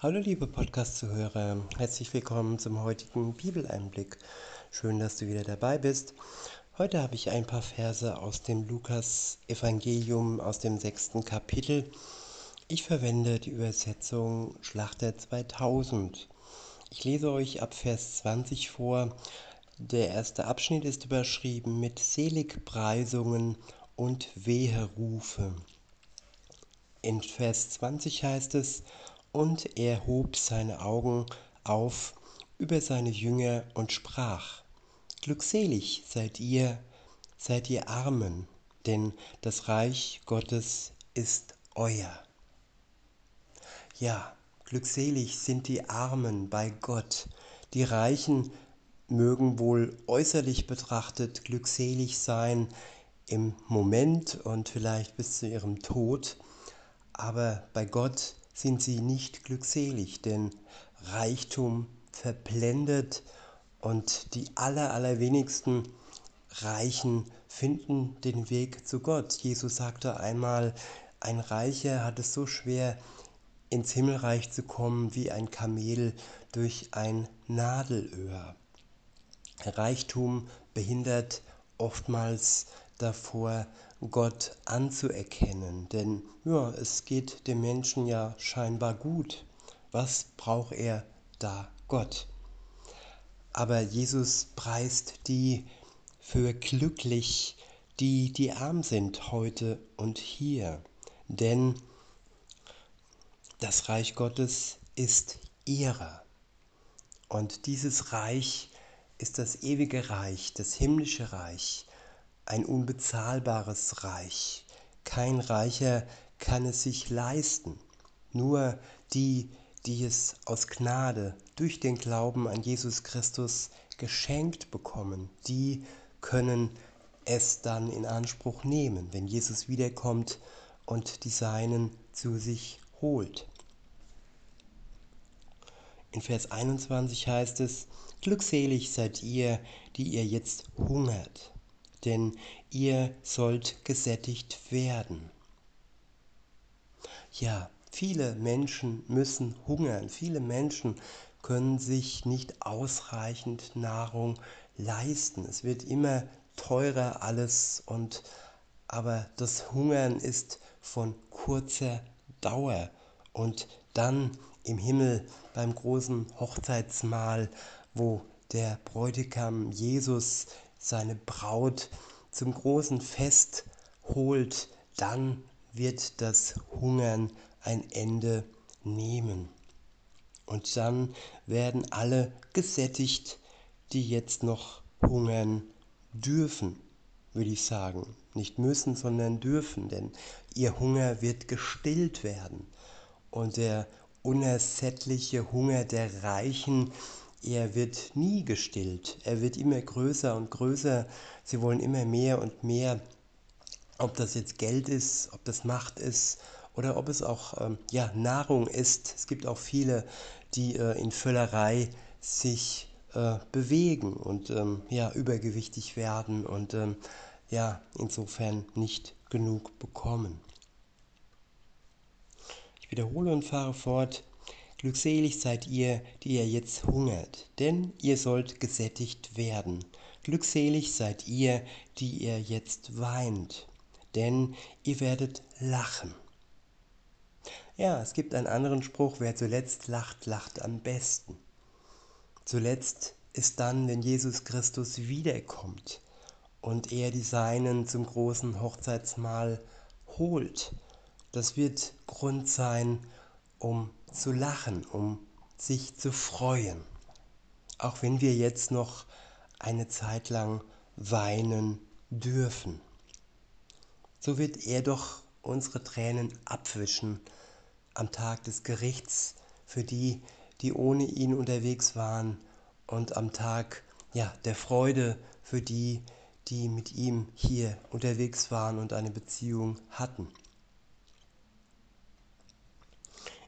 Hallo liebe Podcast-Zuhörer, herzlich willkommen zum heutigen Bibeleinblick. Schön, dass du wieder dabei bist. Heute habe ich ein paar Verse aus dem Lukas-Evangelium aus dem sechsten Kapitel. Ich verwende die Übersetzung Schlachter 2000. Ich lese euch ab Vers 20 vor. Der erste Abschnitt ist überschrieben mit Seligpreisungen und Weherufe. In Vers 20 heißt es, und er hob seine Augen auf über seine Jünger und sprach, Glückselig seid ihr, seid ihr Armen, denn das Reich Gottes ist euer. Ja, glückselig sind die Armen bei Gott. Die Reichen mögen wohl äußerlich betrachtet glückselig sein im Moment und vielleicht bis zu ihrem Tod, aber bei Gott sind sie nicht glückselig, denn Reichtum verblendet und die aller, allerwenigsten Reichen finden den Weg zu Gott. Jesus sagte einmal, ein Reicher hat es so schwer, ins Himmelreich zu kommen wie ein Kamel durch ein Nadelöhr. Reichtum behindert oftmals davor, Gott anzuerkennen. Denn ja, es geht dem Menschen ja scheinbar gut. Was braucht er da Gott? Aber Jesus preist die für glücklich, die, die arm sind heute und hier. Denn das Reich Gottes ist ihrer. Und dieses Reich ist das ewige Reich, das himmlische Reich ein unbezahlbares Reich. Kein Reicher kann es sich leisten. Nur die, die es aus Gnade durch den Glauben an Jesus Christus geschenkt bekommen, die können es dann in Anspruch nehmen, wenn Jesus wiederkommt und die Seinen zu sich holt. In Vers 21 heißt es, Glückselig seid ihr, die ihr jetzt hungert, denn ihr sollt gesättigt werden. Ja, viele Menschen müssen hungern, viele Menschen können sich nicht ausreichend Nahrung leisten. Es wird immer teurer alles und aber das Hungern ist von kurzer Dauer und dann im Himmel beim großen Hochzeitsmahl, wo der Bräutigam Jesus seine Braut zum großen Fest holt, dann wird das Hungern ein Ende nehmen. Und dann werden alle gesättigt, die jetzt noch hungern dürfen, würde ich sagen. Nicht müssen, sondern dürfen, denn ihr Hunger wird gestillt werden. Und der unersättliche Hunger der Reichen er wird nie gestillt. Er wird immer größer und größer. Sie wollen immer mehr und mehr. Ob das jetzt Geld ist, ob das Macht ist oder ob es auch ähm, ja, Nahrung ist. Es gibt auch viele, die äh, in Völlerei sich äh, bewegen und ähm, ja, übergewichtig werden und ähm, ja, insofern nicht genug bekommen. Ich wiederhole und fahre fort. Glückselig seid ihr, die ihr jetzt hungert, denn ihr sollt gesättigt werden. Glückselig seid ihr, die ihr jetzt weint, denn ihr werdet lachen. Ja, es gibt einen anderen Spruch, wer zuletzt lacht, lacht am besten. Zuletzt ist dann, wenn Jesus Christus wiederkommt und er die Seinen zum großen Hochzeitsmahl holt. Das wird Grund sein, um zu lachen, um sich zu freuen. Auch wenn wir jetzt noch eine Zeit lang weinen dürfen. So wird er doch unsere Tränen abwischen am Tag des Gerichts für die, die ohne ihn unterwegs waren und am Tag ja, der Freude für die, die mit ihm hier unterwegs waren und eine Beziehung hatten.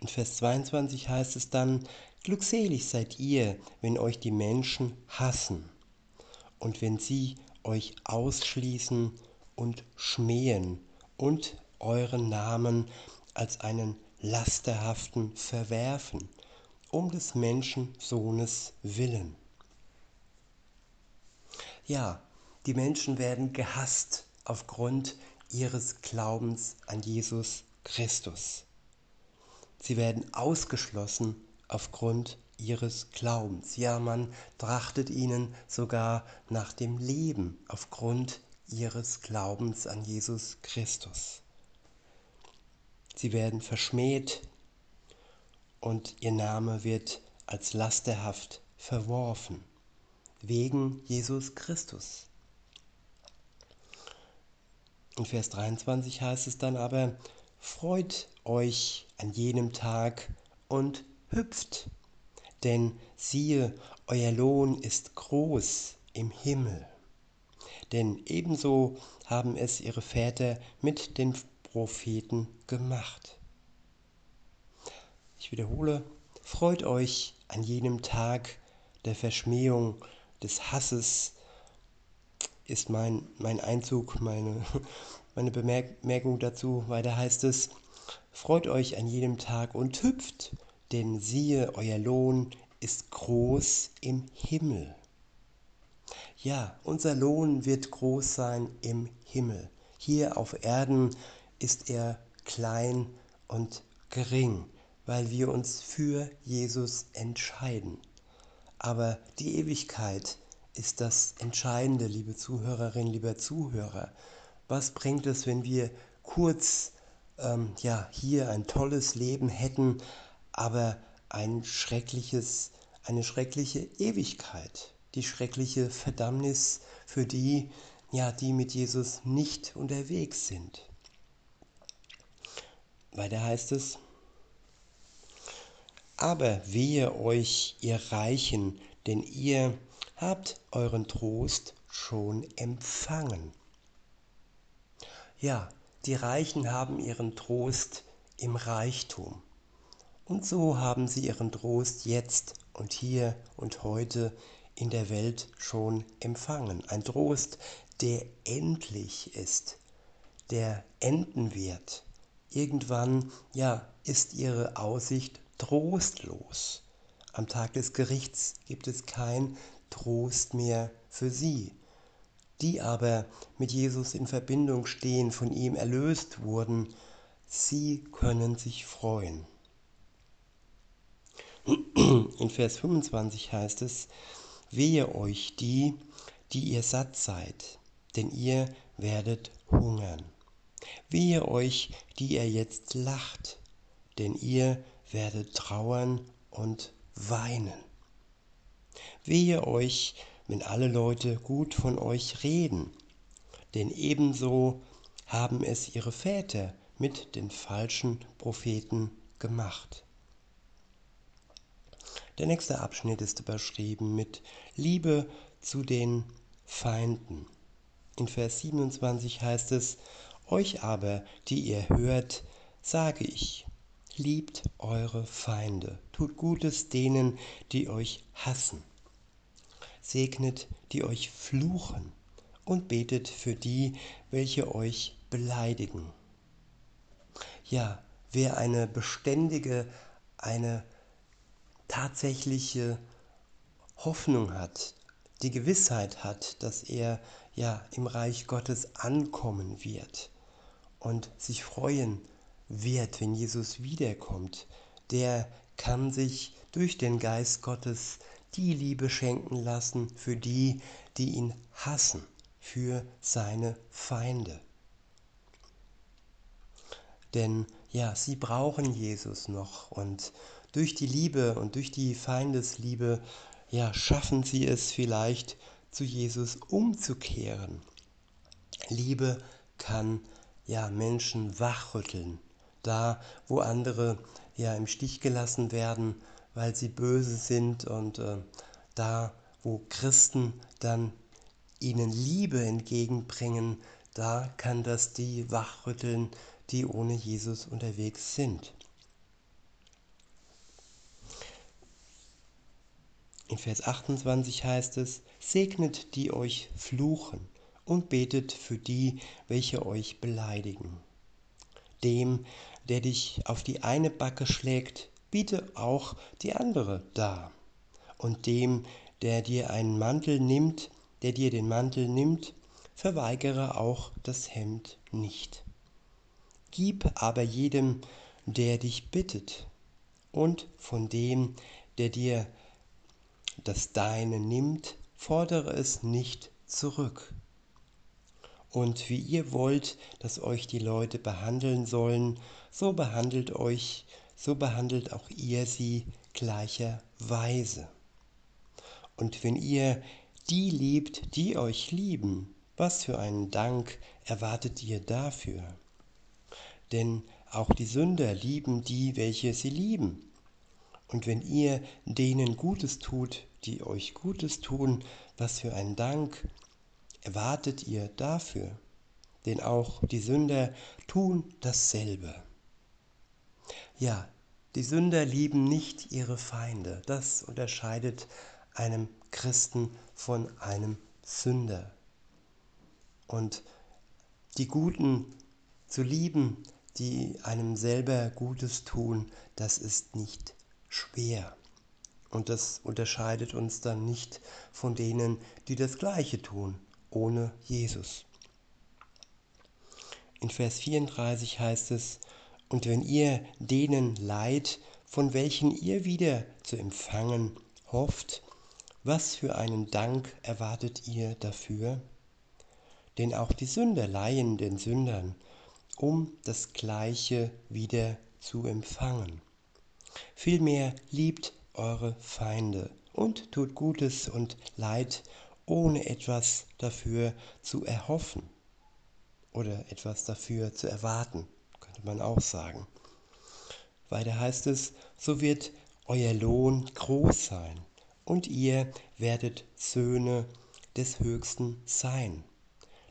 In Vers 22 heißt es dann, Glückselig seid ihr, wenn euch die Menschen hassen und wenn sie euch ausschließen und schmähen und euren Namen als einen Lasterhaften verwerfen, um des Menschensohnes willen. Ja, die Menschen werden gehasst aufgrund ihres Glaubens an Jesus Christus. Sie werden ausgeschlossen aufgrund ihres Glaubens. Ja, man trachtet ihnen sogar nach dem Leben aufgrund ihres Glaubens an Jesus Christus. Sie werden verschmäht und ihr Name wird als lasterhaft verworfen, wegen Jesus Christus. In Vers 23 heißt es dann aber, freut euch an jenem Tag und hüpft, denn siehe, euer Lohn ist groß im Himmel. Denn ebenso haben es ihre Väter mit den Propheten gemacht. Ich wiederhole, freut euch an jenem Tag der Verschmähung, des Hasses, ist mein, mein Einzug, meine, meine Bemerkung dazu. Weiter heißt es, freut euch an jedem Tag und hüpft, denn siehe, euer Lohn ist groß im Himmel. Ja, unser Lohn wird groß sein im Himmel. Hier auf Erden ist er klein und gering, weil wir uns für Jesus entscheiden. Aber die Ewigkeit ist das Entscheidende, liebe Zuhörerinnen, lieber Zuhörer. Was bringt es, wenn wir kurz ähm, ja, hier ein tolles Leben hätten, aber ein schreckliches, eine schreckliche Ewigkeit, die schreckliche Verdammnis für die, ja, die mit Jesus nicht unterwegs sind. Weiter heißt es, aber wehe euch, ihr Reichen, denn ihr habt euren Trost schon empfangen. Ja, die Reichen haben ihren Trost im Reichtum. Und so haben sie ihren Trost jetzt und hier und heute in der Welt schon empfangen. Ein Trost, der endlich ist, der enden wird. Irgendwann, ja, ist ihre Aussicht trostlos. Am Tag des Gerichts gibt es kein Trost mehr für sie. Die aber mit Jesus in Verbindung stehen, von ihm erlöst wurden, sie können sich freuen. In Vers 25 heißt es, wehe euch die, die ihr satt seid, denn ihr werdet hungern. Wehe euch, die ihr jetzt lacht, denn ihr werdet trauern und weinen. Wehe euch, wenn alle Leute gut von euch reden, denn ebenso haben es ihre Väter mit den falschen Propheten gemacht. Der nächste Abschnitt ist überschrieben mit Liebe zu den Feinden. In Vers 27 heißt es, Euch aber, die ihr hört, sage ich, liebt eure Feinde, tut Gutes denen, die euch hassen segnet, die euch fluchen und betet für die, welche euch beleidigen. Ja, wer eine beständige, eine tatsächliche Hoffnung hat, die Gewissheit hat, dass er ja im Reich Gottes ankommen wird und sich freuen wird, wenn Jesus wiederkommt, der kann sich durch den Geist Gottes die Liebe schenken lassen für die, die ihn hassen, für seine Feinde. Denn ja, sie brauchen Jesus noch und durch die Liebe und durch die Feindesliebe, ja, schaffen sie es vielleicht zu Jesus umzukehren. Liebe kann ja Menschen wachrütteln, da wo andere ja im Stich gelassen werden, weil sie böse sind und äh, da, wo Christen dann ihnen Liebe entgegenbringen, da kann das die wachrütteln, die ohne Jesus unterwegs sind. In Vers 28 heißt es, segnet die euch fluchen und betet für die, welche euch beleidigen. Dem, der dich auf die eine Backe schlägt, biete auch die andere dar. Und dem, der dir einen Mantel nimmt, der dir den Mantel nimmt, verweigere auch das Hemd nicht. Gib aber jedem, der dich bittet, und von dem, der dir das Deine nimmt, fordere es nicht zurück. Und wie ihr wollt, dass euch die Leute behandeln sollen, so behandelt euch, so behandelt auch ihr sie gleicherweise. Und wenn ihr die liebt, die euch lieben, was für einen Dank erwartet ihr dafür? Denn auch die Sünder lieben die, welche sie lieben. Und wenn ihr denen Gutes tut, die euch Gutes tun, was für einen Dank erwartet ihr dafür? Denn auch die Sünder tun dasselbe. Ja, die Sünder lieben nicht ihre Feinde. Das unterscheidet einem Christen von einem Sünder. Und die Guten zu lieben, die einem selber Gutes tun, das ist nicht schwer. Und das unterscheidet uns dann nicht von denen, die das Gleiche tun, ohne Jesus. In Vers 34 heißt es, und wenn ihr denen leid, von welchen ihr wieder zu empfangen hofft, was für einen Dank erwartet ihr dafür? Denn auch die Sünder leihen den Sündern, um das Gleiche wieder zu empfangen. Vielmehr liebt eure Feinde und tut Gutes und Leid, ohne etwas dafür zu erhoffen oder etwas dafür zu erwarten, man auch sagen. Weiter heißt es, so wird euer Lohn groß sein und ihr werdet Söhne des Höchsten sein,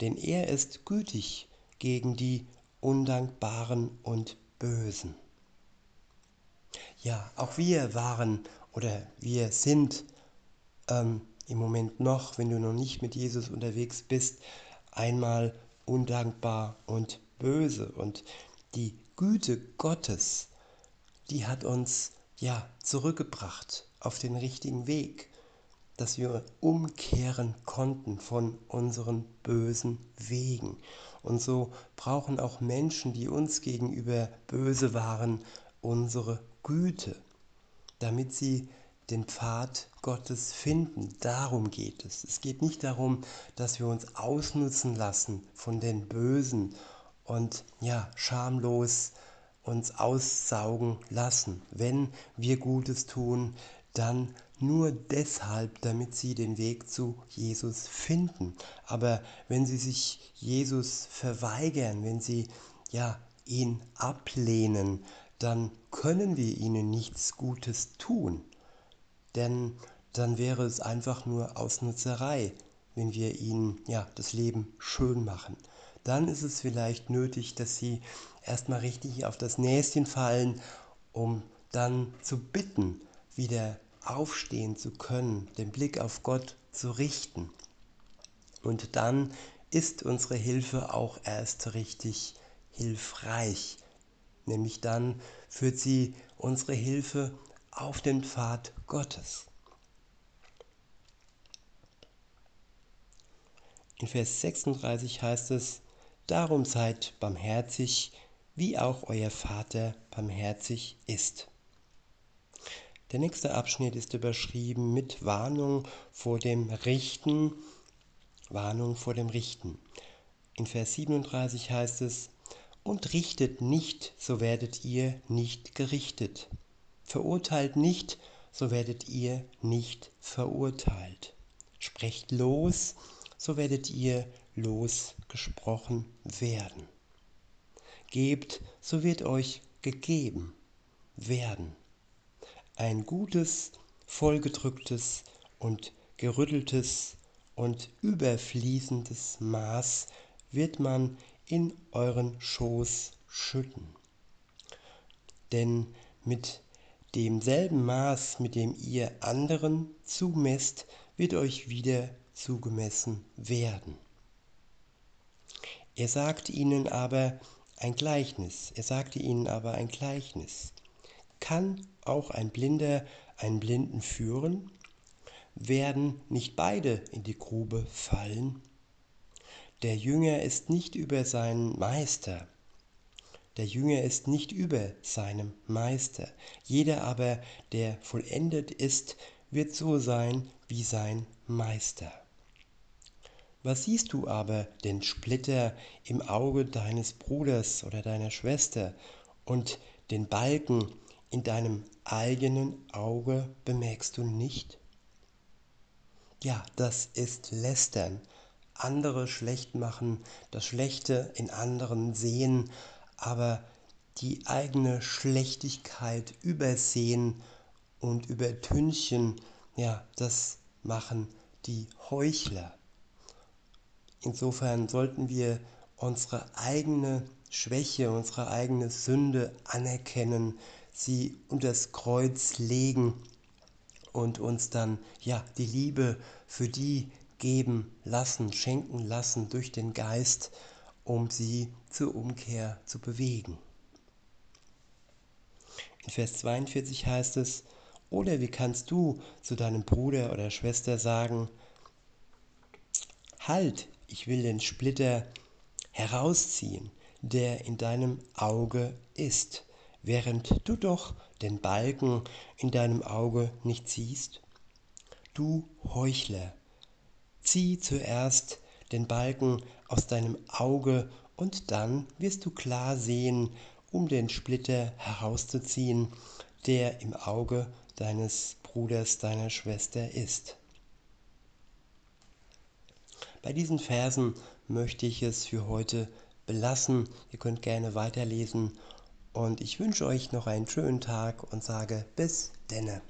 denn er ist gütig gegen die Undankbaren und Bösen. Ja, auch wir waren oder wir sind ähm, im Moment noch, wenn du noch nicht mit Jesus unterwegs bist, einmal undankbar und böse. Und die Güte Gottes, die hat uns ja zurückgebracht auf den richtigen Weg, dass wir umkehren konnten von unseren bösen Wegen. Und so brauchen auch Menschen, die uns gegenüber böse waren, unsere Güte, damit sie den Pfad Gottes finden. Darum geht es. Es geht nicht darum, dass wir uns ausnutzen lassen von den Bösen und ja, schamlos uns aussaugen lassen. Wenn wir Gutes tun, dann nur deshalb, damit sie den Weg zu Jesus finden. Aber wenn sie sich Jesus verweigern, wenn sie ja ihn ablehnen, dann können wir ihnen nichts Gutes tun. Denn dann wäre es einfach nur Ausnutzerei, wenn wir ihnen ja das Leben schön machen. Dann ist es vielleicht nötig, dass sie erstmal richtig auf das Näschen fallen, um dann zu bitten, wieder aufstehen zu können, den Blick auf Gott zu richten. Und dann ist unsere Hilfe auch erst richtig hilfreich. Nämlich dann führt sie unsere Hilfe auf den Pfad Gottes. In Vers 36 heißt es, Darum seid barmherzig, wie auch euer Vater barmherzig ist. Der nächste Abschnitt ist überschrieben mit Warnung vor dem Richten. Warnung vor dem Richten. In Vers 37 heißt es, und richtet nicht, so werdet ihr nicht gerichtet. Verurteilt nicht, so werdet ihr nicht verurteilt. Sprecht los, so werdet ihr losgesprochen werden. Gebt, so wird euch gegeben werden. Ein gutes, vollgedrücktes und gerütteltes und überfließendes Maß wird man in euren Schoß schütten. Denn mit demselben Maß, mit dem ihr anderen zumesst, wird euch wieder zugemessen werden. Er sagt ihnen aber ein Gleichnis. Er sagte ihnen aber ein Gleichnis. Kann auch ein Blinder einen Blinden führen? Werden nicht beide in die Grube fallen? Der Jünger ist nicht über seinen Meister. Der Jünger ist nicht über seinem Meister. Jeder aber, der vollendet ist, wird so sein wie sein Meister. Was siehst du aber den Splitter im Auge deines Bruders oder deiner Schwester und den Balken in deinem eigenen Auge bemerkst du nicht? Ja, das ist Lästern andere schlecht machen, das Schlechte in anderen sehen, aber die eigene Schlechtigkeit übersehen und übertünchen, ja, das machen die Heuchler. Insofern sollten wir unsere eigene Schwäche, unsere eigene Sünde anerkennen, sie unter das Kreuz legen und uns dann ja die Liebe für die geben lassen, schenken lassen durch den Geist, um sie zur Umkehr zu bewegen. In Vers 42 heißt es, oder wie kannst du zu deinem Bruder oder Schwester sagen, halt, ich will den Splitter herausziehen, der in deinem Auge ist, während du doch den Balken in deinem Auge nicht siehst? Du Heuchler, Zieh zuerst den Balken aus deinem Auge und dann wirst du klar sehen, um den Splitter herauszuziehen, der im Auge deines Bruders, deiner Schwester ist. Bei diesen Versen möchte ich es für heute belassen. Ihr könnt gerne weiterlesen und ich wünsche euch noch einen schönen Tag und sage bis denne.